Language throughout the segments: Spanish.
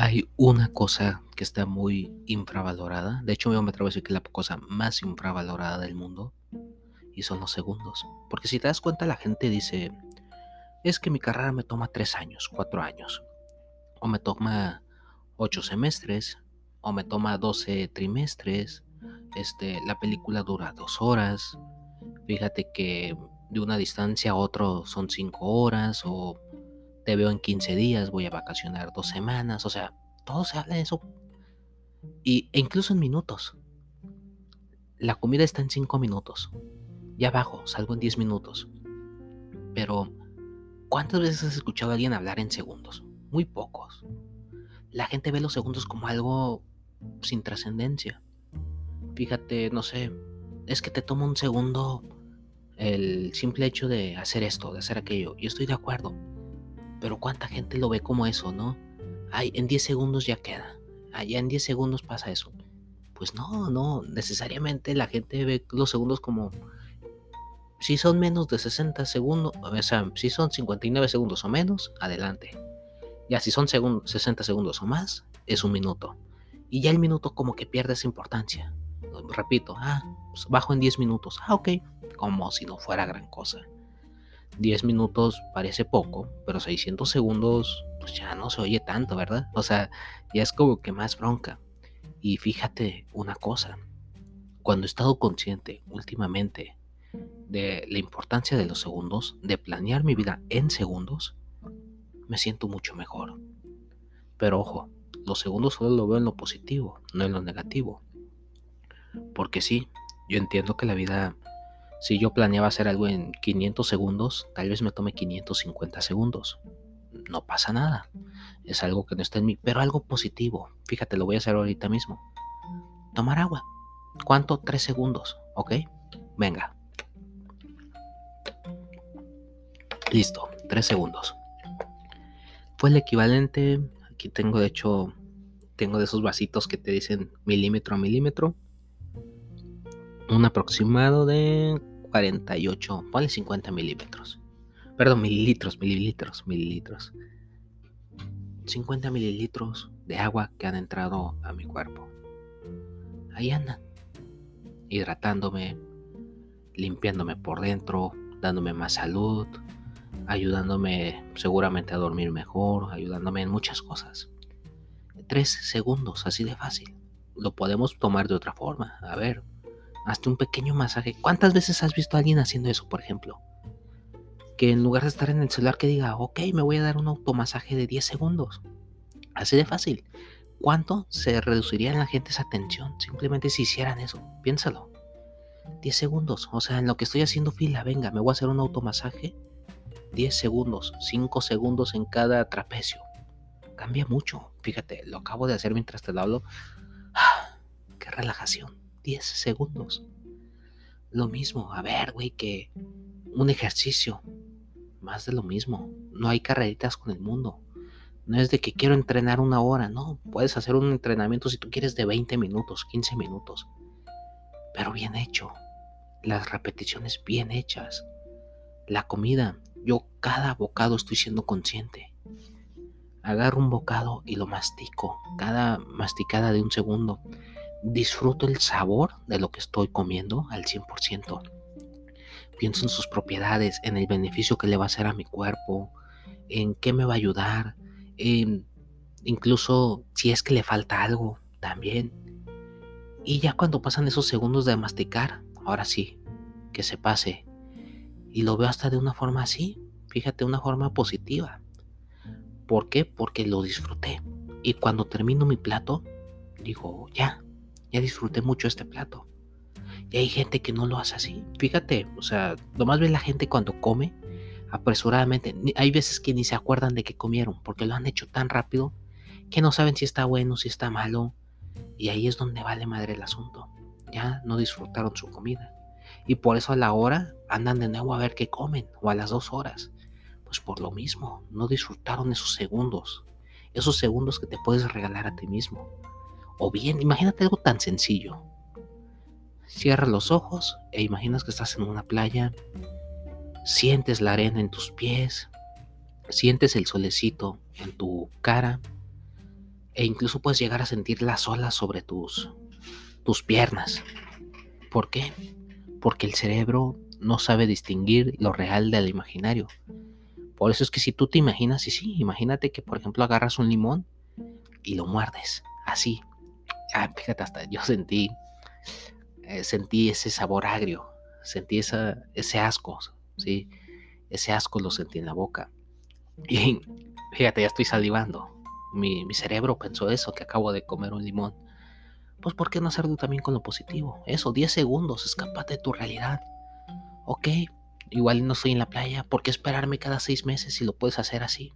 Hay una cosa que está muy infravalorada, de hecho me atrevo a decir que es la cosa más infravalorada del mundo, y son los segundos. Porque si te das cuenta la gente dice, es que mi carrera me toma tres años, cuatro años, o me toma ocho semestres, o me toma doce trimestres, este, la película dura dos horas, fíjate que de una distancia a otro son cinco horas, o te veo en 15 días, voy a vacacionar dos semanas, o sea, todo se habla de eso. Y, e incluso en minutos. La comida está en 5 minutos. Ya bajo, salgo en 10 minutos. Pero, ¿cuántas veces has escuchado a alguien hablar en segundos? Muy pocos. La gente ve los segundos como algo sin trascendencia. Fíjate, no sé, es que te toma un segundo el simple hecho de hacer esto, de hacer aquello. Y estoy de acuerdo. Pero cuánta gente lo ve como eso, ¿no? Ay, en 10 segundos ya queda. Allá en 10 segundos pasa eso. Pues no, no, necesariamente la gente ve los segundos como si son menos de 60 segundos, o sea, si son 59 segundos o menos, adelante. Ya si son 60 segundos o más, es un minuto. Y ya el minuto como que pierde esa importancia. Repito, ah, pues bajo en 10 minutos. Ah, ok. Como si no fuera gran cosa. 10 minutos parece poco, pero 600 segundos pues ya no se oye tanto, ¿verdad? O sea, ya es como que más bronca. Y fíjate una cosa, cuando he estado consciente últimamente de la importancia de los segundos, de planear mi vida en segundos, me siento mucho mejor. Pero ojo, los segundos solo lo veo en lo positivo, no en lo negativo. Porque sí, yo entiendo que la vida si yo planeaba hacer algo en 500 segundos, tal vez me tome 550 segundos. No pasa nada. Es algo que no está en mí, pero algo positivo. Fíjate, lo voy a hacer ahorita mismo. Tomar agua. ¿Cuánto? 3 segundos. ¿Ok? Venga. Listo, 3 segundos. Fue el equivalente. Aquí tengo, de hecho, tengo de esos vasitos que te dicen milímetro a milímetro un aproximado de 48, ponle 50 milímetros. Perdón, mililitros, mililitros, mililitros. 50 mililitros de agua que han entrado a mi cuerpo. Ahí andan, hidratándome, limpiándome por dentro, dándome más salud, ayudándome seguramente a dormir mejor, ayudándome en muchas cosas. Tres segundos, así de fácil. Lo podemos tomar de otra forma. A ver, hazte un pequeño masaje. ¿Cuántas veces has visto a alguien haciendo eso, por ejemplo? Que en lugar de estar en el celular que diga, ok, me voy a dar un automasaje de 10 segundos. Así de fácil. ¿Cuánto se reduciría en la gente esa tensión? Simplemente si hicieran eso. Piénsalo. 10 segundos. O sea, en lo que estoy haciendo fila, venga, me voy a hacer un automasaje. 10 segundos, 5 segundos en cada trapecio. Cambia mucho. Fíjate, lo acabo de hacer mientras te lo hablo. ¡Ah! ¡Qué relajación! 10 segundos. Lo mismo, a ver, güey, que un ejercicio. Más de lo mismo. No hay carreritas con el mundo. No es de que quiero entrenar una hora, no. Puedes hacer un entrenamiento si tú quieres de 20 minutos, 15 minutos. Pero bien hecho. Las repeticiones bien hechas. La comida. Yo cada bocado estoy siendo consciente. Agarro un bocado y lo mastico. Cada masticada de un segundo disfruto el sabor de lo que estoy comiendo al 100%. Pienso en sus propiedades, en el beneficio que le va a hacer a mi cuerpo, en qué me va a ayudar, incluso si es que le falta algo también. Y ya cuando pasan esos segundos de masticar, ahora sí, que se pase. Y lo veo hasta de una forma así, fíjate, una forma positiva. ¿Por qué? Porque lo disfruté. Y cuando termino mi plato, digo, ya, ya disfruté mucho este plato. Y hay gente que no lo hace así. Fíjate, o sea, nomás ve la gente cuando come apresuradamente. Hay veces que ni se acuerdan de que comieron porque lo han hecho tan rápido que no saben si está bueno, si está malo. Y ahí es donde vale madre el asunto. Ya no disfrutaron su comida. Y por eso a la hora andan de nuevo a ver qué comen o a las dos horas. Pues por lo mismo, no disfrutaron esos segundos. Esos segundos que te puedes regalar a ti mismo. O bien, imagínate algo tan sencillo. Cierra los ojos e imaginas que estás en una playa. Sientes la arena en tus pies. Sientes el solecito en tu cara. E incluso puedes llegar a sentir las olas sobre tus, tus piernas. ¿Por qué? Porque el cerebro no sabe distinguir lo real del imaginario. Por eso es que si tú te imaginas, y sí, imagínate que por ejemplo agarras un limón y lo muerdes, así. Ah, fíjate, hasta yo sentí, eh, sentí ese sabor agrio, sentí esa, ese asco, ¿sí? Ese asco lo sentí en la boca. Y fíjate, ya estoy salivando. Mi, mi cerebro pensó eso, que acabo de comer un limón. Pues ¿por qué no hacerlo también con lo positivo? Eso, 10 segundos, escapate de tu realidad. Ok, igual no estoy en la playa, ¿por qué esperarme cada seis meses si lo puedes hacer así?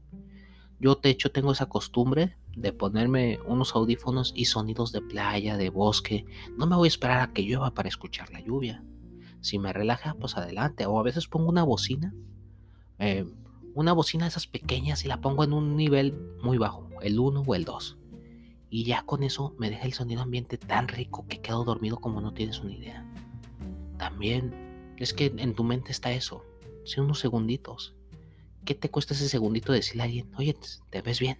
Yo de hecho tengo esa costumbre de ponerme unos audífonos y sonidos de playa, de bosque. No me voy a esperar a que llueva para escuchar la lluvia. Si me relaja, pues adelante. O a veces pongo una bocina. Eh, una bocina de esas pequeñas y la pongo en un nivel muy bajo, el 1 o el 2. Y ya con eso me deja el sonido ambiente tan rico que quedo dormido como no tienes una idea. También es que en tu mente está eso. Si unos segunditos. ¿Qué te cuesta ese segundito decirle a alguien, oye, te ves bien?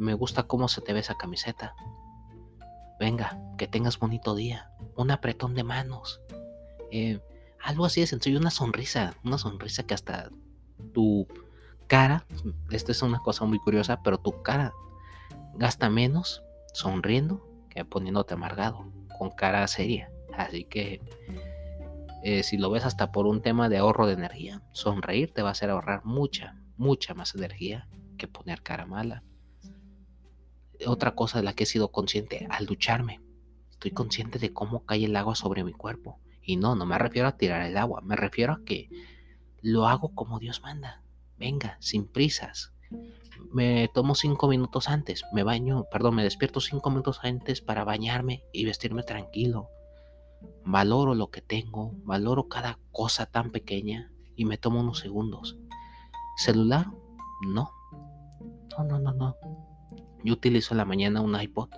Me gusta cómo se te ve esa camiseta. Venga, que tengas bonito día. Un apretón de manos. Eh, algo así de sencillo, una sonrisa. Una sonrisa que hasta tu cara, esta es una cosa muy curiosa, pero tu cara gasta menos sonriendo que poniéndote amargado, con cara seria. Así que eh, si lo ves hasta por un tema de ahorro de energía, sonreír te va a hacer ahorrar mucha, mucha más energía que poner cara mala. Otra cosa de la que he sido consciente al ducharme, estoy consciente de cómo cae el agua sobre mi cuerpo. Y no, no me refiero a tirar el agua, me refiero a que lo hago como Dios manda. Venga, sin prisas, me tomo cinco minutos antes, me baño, perdón, me despierto cinco minutos antes para bañarme y vestirme tranquilo. Valoro lo que tengo, valoro cada cosa tan pequeña y me tomo unos segundos. ¿Celular? No. No, no, no, no. Yo utilizo en la mañana un iPod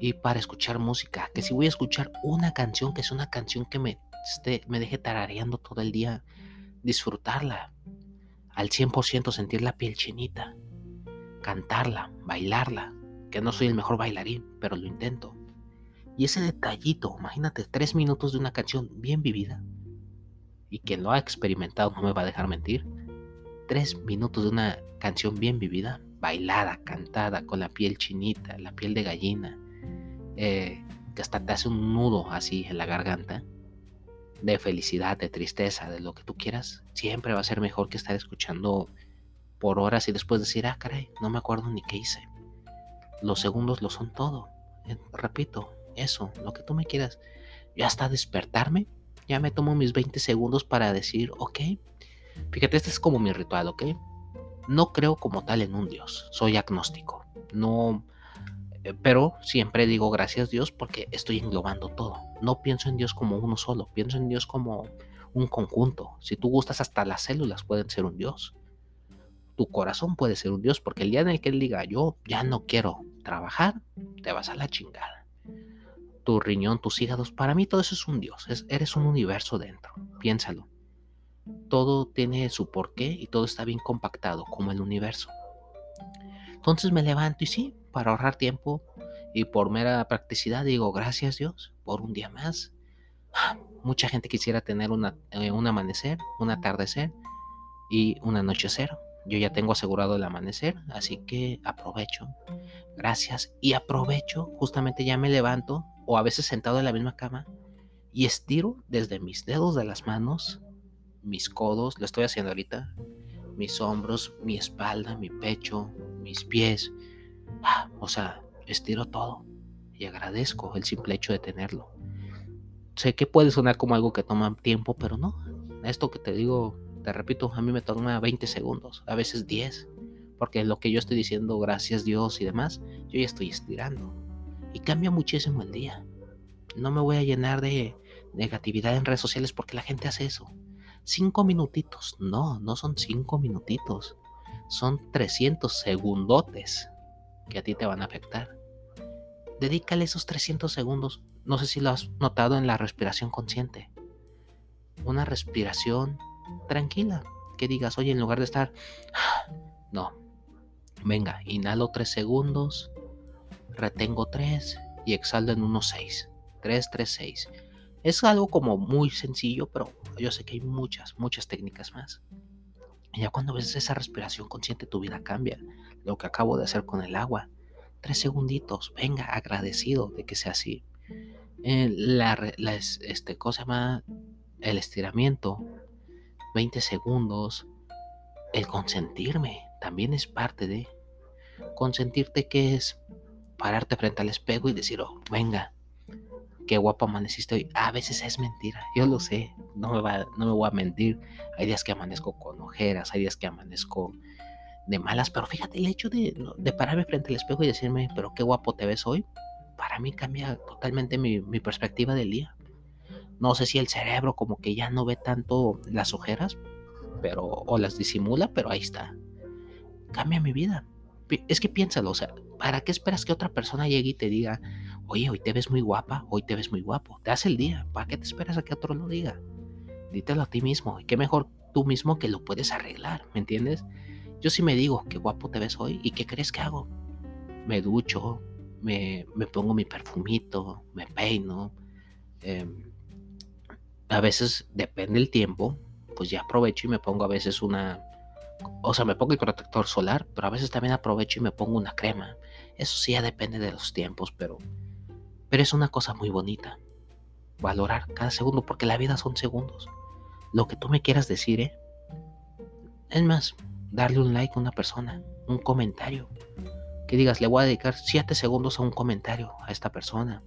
y para escuchar música, que si voy a escuchar una canción, que es una canción que me, me deje tarareando todo el día, disfrutarla, al 100% sentir la piel chinita cantarla, bailarla, que no soy el mejor bailarín, pero lo intento. Y ese detallito, imagínate, tres minutos de una canción bien vivida, y quien lo ha experimentado no me va a dejar mentir, tres minutos de una canción bien vivida, bailada, cantada, con la piel chinita, la piel de gallina, eh, que hasta te hace un nudo así en la garganta, de felicidad, de tristeza, de lo que tú quieras, siempre va a ser mejor que estar escuchando por horas y después decir, ah, caray, no me acuerdo ni qué hice. Los segundos lo son todo. Eh, repito, eso, lo que tú me quieras. Yo hasta despertarme, ya me tomo mis 20 segundos para decir, ok, fíjate, este es como mi ritual, ok. No creo como tal en un Dios, soy agnóstico. No, eh, pero siempre digo gracias Dios porque estoy englobando todo. No pienso en Dios como uno solo, pienso en Dios como un conjunto. Si tú gustas, hasta las células pueden ser un Dios tu corazón puede ser un Dios, porque el día en el que Él diga, yo ya no quiero trabajar, te vas a la chingada. Tu riñón, tus hígados, para mí todo eso es un Dios, eres un universo dentro, piénsalo. Todo tiene su porqué y todo está bien compactado, como el universo. Entonces me levanto y sí, para ahorrar tiempo y por mera practicidad digo, gracias Dios por un día más. Mucha gente quisiera tener eh, un amanecer, un atardecer y un anochecer yo ya tengo asegurado el amanecer, así que aprovecho. Gracias. Y aprovecho, justamente ya me levanto, o a veces sentado en la misma cama, y estiro desde mis dedos de las manos, mis codos, lo estoy haciendo ahorita, mis hombros, mi espalda, mi pecho, mis pies. Ah, o sea, estiro todo y agradezco el simple hecho de tenerlo. Sé que puede sonar como algo que toma tiempo, pero no. Esto que te digo te repito, a mí me toma 20 segundos, a veces 10, porque lo que yo estoy diciendo, gracias Dios y demás, yo ya estoy estirando. Y cambia muchísimo el día. No me voy a llenar de negatividad en redes sociales porque la gente hace eso. Cinco minutitos. No, no son cinco minutitos. Son 300 segundotes que a ti te van a afectar. Dedícale esos 300 segundos. No sé si lo has notado en la respiración consciente. Una respiración tranquila. Que digas, oye, en lugar de estar, no, venga, inhalo tres segundos, retengo 3 y exhalo en 1.6. 3, 3, 6. Es algo como muy sencillo, pero yo sé que hay muchas, muchas técnicas más. Y ya cuando ves esa respiración consciente, tu vida cambia. Lo que acabo de hacer con el agua. Tres segunditos, venga, agradecido de que sea así. Eh, la, este, cosa llama? El estiramiento, 20 segundos. El consentirme también es parte de. Consentirte que es pararte frente al espejo y decir, oh, venga, qué guapo amaneciste hoy. A veces es mentira, yo lo sé, no me, va, no me voy a mentir. Hay días que amanezco con ojeras, hay días que amanezco de malas, pero fíjate, el hecho de, pararme frente al espejo y decirme, pero qué guapo te ves hoy, para mí cambia totalmente mi, mi perspectiva del día. No sé si el cerebro como que ya no ve tanto las ojeras, pero o las disimula, pero ahí está. Cambia mi vida. Es que piénsalo, o sea, ¿para qué esperas que otra persona llegue y te diga, Oye, hoy te ves muy guapa, hoy te ves muy guapo. Te hace el día. ¿Para qué te esperas a que otro lo diga? Dítelo a ti mismo. Y qué mejor tú mismo que lo puedes arreglar, ¿me entiendes? Yo sí me digo, qué guapo te ves hoy. ¿Y qué crees que hago? Me ducho, me, pongo mi perfumito, me peino. Em, a veces, depende el tiempo, pues ya aprovecho y me pongo a veces una... O sea, me pongo el protector solar, pero a veces también aprovecho y me pongo una crema. Eso sí ya depende de los tiempos, pero pero es una cosa muy bonita. Valorar cada segundo, porque la vida son segundos. Lo que tú me quieras decir, ¿eh? Es más, darle un like a una persona, un comentario. Que digas, le voy a dedicar 7 segundos a un comentario a esta persona.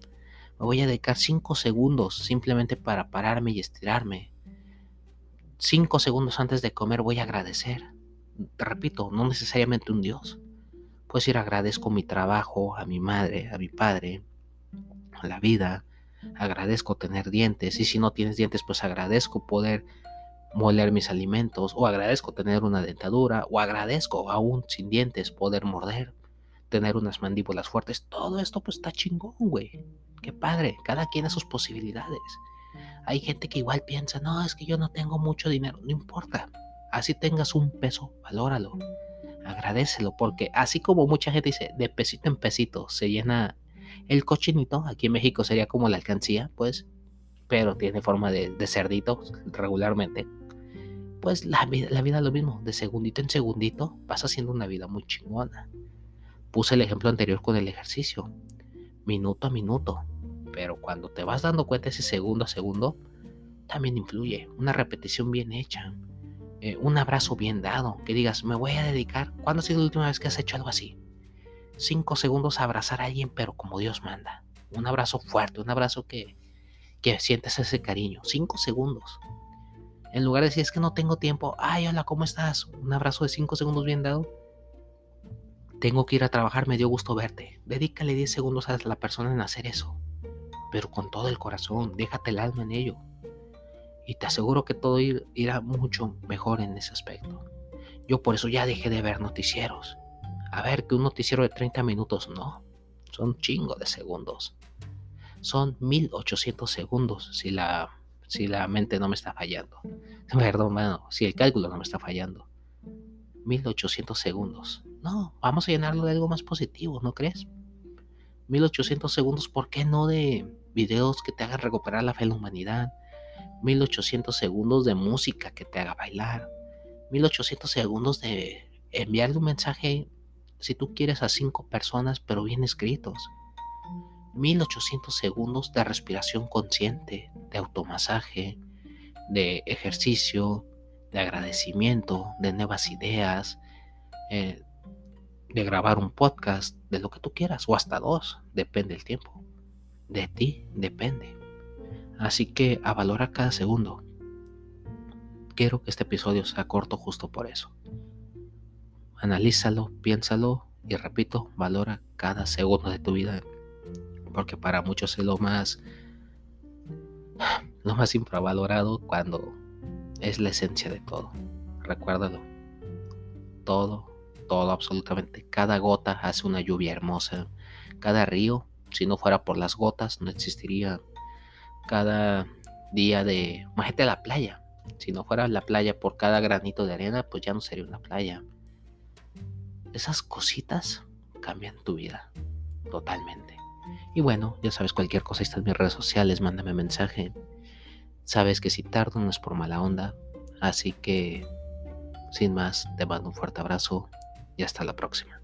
Me voy a dedicar 5 segundos simplemente para pararme y estirarme. 5 segundos antes de comer voy a agradecer. Te repito, no necesariamente un Dios. Pues ir agradezco mi trabajo, a mi madre, a mi padre, la vida. Agradezco tener dientes y si no tienes dientes, pues agradezco poder moler mis alimentos o agradezco tener una dentadura o agradezco aún sin dientes poder morder, tener unas mandíbulas fuertes. Todo esto pues está chingón, güey. Qué padre, cada quien a sus posibilidades. Hay gente que igual piensa, no, es que yo no tengo mucho dinero, no importa. Así tengas un peso, valóralo, agradecelo, porque así como mucha gente dice, de pesito en pesito se llena el cochinito, aquí en México sería como la alcancía, pues, pero tiene forma de, cerdito regularmente. Pues la vida, la vida es lo mismo, de segundito en segundito vas haciendo una vida muy chingona. Puse el ejemplo anterior con el ejercicio, minuto a minuto, pero cuando te vas dando cuenta ese segundo a segundo, también influye. Una repetición bien hecha, eh, un abrazo bien dado, que digas, me voy a dedicar. ¿Cuándo ha sido la última vez que has hecho algo así? cinco segundos a abrazar a alguien, pero como Dios manda. Un abrazo fuerte, un abrazo que, que sientes ese cariño. Cinco segundos. En lugar de decir es que no tengo tiempo, ay, hola, ¿cómo estás? Un abrazo de cinco segundos bien dado. Tengo que ir a trabajar, me dio gusto verte. Dedícale 10 segundos a la persona en hacer eso. Pero con todo el corazón, déjate el alma en ello. Y te aseguro que todo irá mucho mejor en ese aspecto. Yo por eso ya dejé de ver noticieros a ver, que un noticiero de 30 minutos, no. Son chingo de segundos. Son 1800 segundos si la, si la mente no me está fallando. Perdón, bueno, si el cálculo no me está fallando. 1800 segundos. No, vamos a llenarlo de algo más positivo, ¿no crees? 1800 segundos, ¿por qué no de videos que te hagan recuperar la fe en la humanidad? 1800 segundos de música que te haga bailar. 1800 segundos de enviarle un mensaje si tú quieres a cinco personas, pero bien escritos. 1800 segundos de respiración consciente, de automasaje, de ejercicio, de agradecimiento, de nuevas ideas, eh, de grabar un podcast, de lo que tú quieras, o hasta dos, depende el tiempo. De ti depende. Así que a cada segundo. Quiero que este episodio sea corto justo por eso analízalo, piénsalo y repito, valora cada segundo de tu vida porque para muchos es lo más lo más infravalorado cuando es la esencia de todo. Recuérdalo. Todo, todo absolutamente cada gota hace una lluvia hermosa. Cada río, si no fuera por las gotas, no existiría. Cada día de, imagínate la playa. Si no fuera la playa por cada granito de arena, pues ya no sería una playa esas cositas cambian tu vida. totalmente. Y bueno, ya sabes, cualquier cosa está en mis redes sociales, mándame mensaje. Sabes que si tardo no es por mala onda. Así que, sin más, te mando un fuerte abrazo y hasta la próxima.